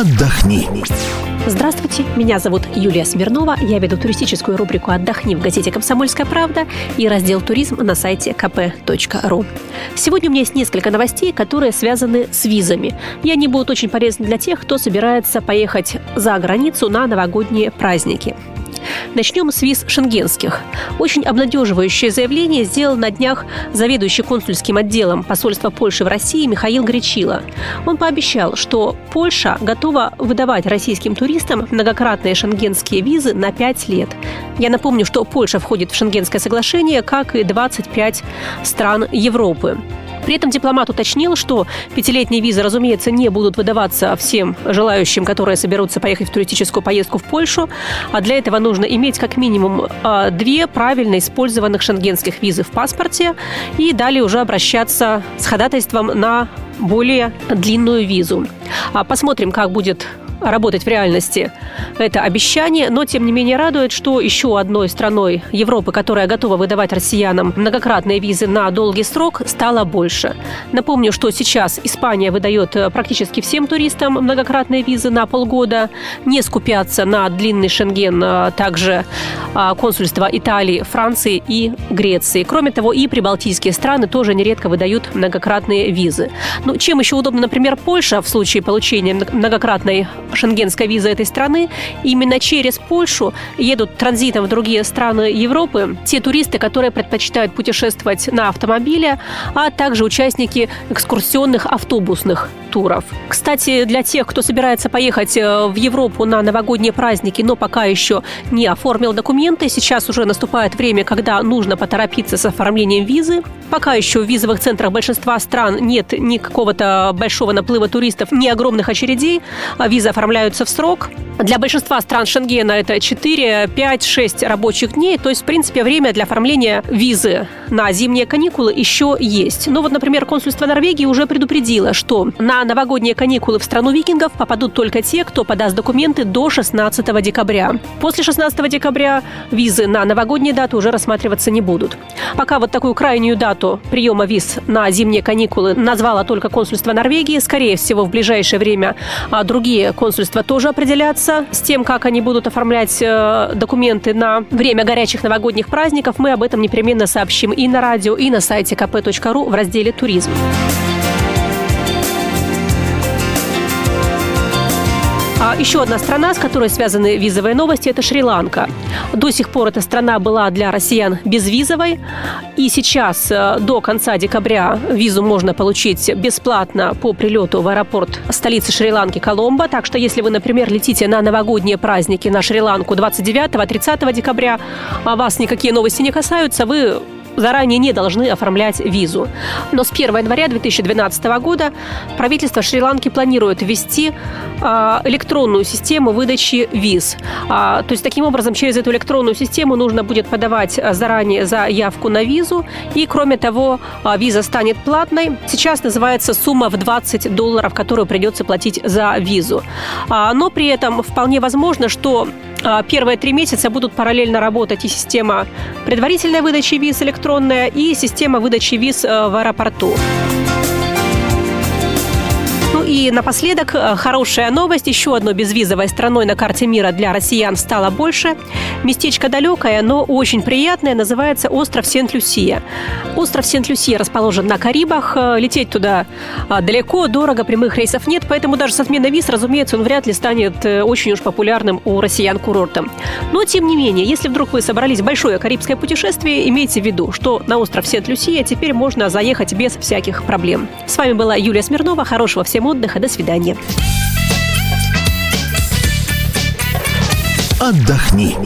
отдохни. Здравствуйте, меня зовут Юлия Смирнова. Я веду туристическую рубрику «Отдохни» в газете «Комсомольская правда» и раздел «Туризм» на сайте kp.ru. Сегодня у меня есть несколько новостей, которые связаны с визами. И они будут очень полезны для тех, кто собирается поехать за границу на новогодние праздники. Начнем с виз шенгенских. Очень обнадеживающее заявление сделал на днях заведующий консульским отделом посольства Польши в России Михаил Гречила. Он пообещал, что Польша готова выдавать российским туристам многократные шенгенские визы на 5 лет. Я напомню, что Польша входит в шенгенское соглашение, как и 25 стран Европы. При этом дипломат уточнил, что пятилетние визы, разумеется, не будут выдаваться всем желающим, которые соберутся поехать в туристическую поездку в Польшу, а для этого нужно иметь как минимум а, две правильно использованных шенгенских визы в паспорте и далее уже обращаться с ходатайством на более длинную визу. А посмотрим, как будет работать в реальности это обещание, но тем не менее радует, что еще одной страной Европы, которая готова выдавать россиянам многократные визы на долгий срок, стало больше. Напомню, что сейчас Испания выдает э, практически всем туристам многократные визы на полгода, не скупятся на длинный шенген а также а, консульства Италии, Франции и Греции. Кроме того, и прибалтийские страны тоже нередко выдают многократные визы. Ну, чем еще удобно, например, Польша в случае получения многократной шенгенской визы этой страны, именно через Польшу едут транзитом в другие страны Европы те туристы, которые предпочитают путешествовать на автомобиле, а также участники экскурсионных автобусных туров. Кстати, для тех, кто собирается поехать э, в Европу на новогодние праздники, но пока еще не оформил документы, сейчас уже наступает время, когда нужно поторопиться с оформлением визы. Пока еще в визовых центрах большинства стран нет ни какого-то большого наплыва туристов, ни огромных очередей. А визы оформляются в срок. Для большинства стран Шенгена это 4, 5, 6 рабочих дней. То есть, в принципе, время для оформления визы на зимние каникулы еще есть. Но вот, например, консульство Норвегии уже предупредило, что на новогодние каникулы в страну викингов попадут только те, кто подаст документы до 16 декабря. После 16 декабря визы на новогодние даты уже рассматриваться не будут. Пока вот такую крайнюю дату приема виз на зимние каникулы назвало только консульство Норвегии. Скорее всего, в ближайшее время а другие консульства тоже определятся с тем, как они будут оформлять э, документы на время горячих новогодних праздников. Мы об этом непременно сообщим и на радио, и на сайте kp.ru в разделе «Туризм». А еще одна страна, с которой связаны визовые новости, это Шри-Ланка. До сих пор эта страна была для россиян безвизовой. И сейчас э, до конца декабря визу можно получить бесплатно по прилету в аэропорт столицы Шри-Ланки Коломбо. Так что если вы, например, летите на новогодние праздники на Шри-Ланку 29-30 декабря, а вас никакие новости не касаются, вы заранее не должны оформлять визу. Но с 1 января 2012 года правительство Шри-Ланки планирует ввести а, электронную систему выдачи виз. А, то есть таким образом через эту электронную систему нужно будет подавать а, заранее заявку на визу. И кроме того, виза станет платной. Сейчас называется сумма в 20 долларов, которую придется платить за визу. Но при этом вполне возможно, что первые три месяца будут параллельно работать и система предварительной выдачи виз электронная, и система выдачи виз э, в аэропорту. И напоследок э, хорошая новость. Еще одной безвизовой страной на карте мира для россиян стало больше. Местечко далекое, но очень приятное. Называется остров Сент-Люсия. Остров Сент-Люсия расположен на Карибах. Э, лететь туда э, далеко, дорого, прямых рейсов нет. Поэтому даже с отменой виз, разумеется, он вряд ли станет очень уж популярным у россиян курортом. Но, тем не менее, если вдруг вы собрались в большое карибское путешествие, имейте в виду, что на остров Сент-Люсия теперь можно заехать без всяких проблем. С вами была Юлия Смирнова. Хорошего всем отдыха. До свидания. Отдохни.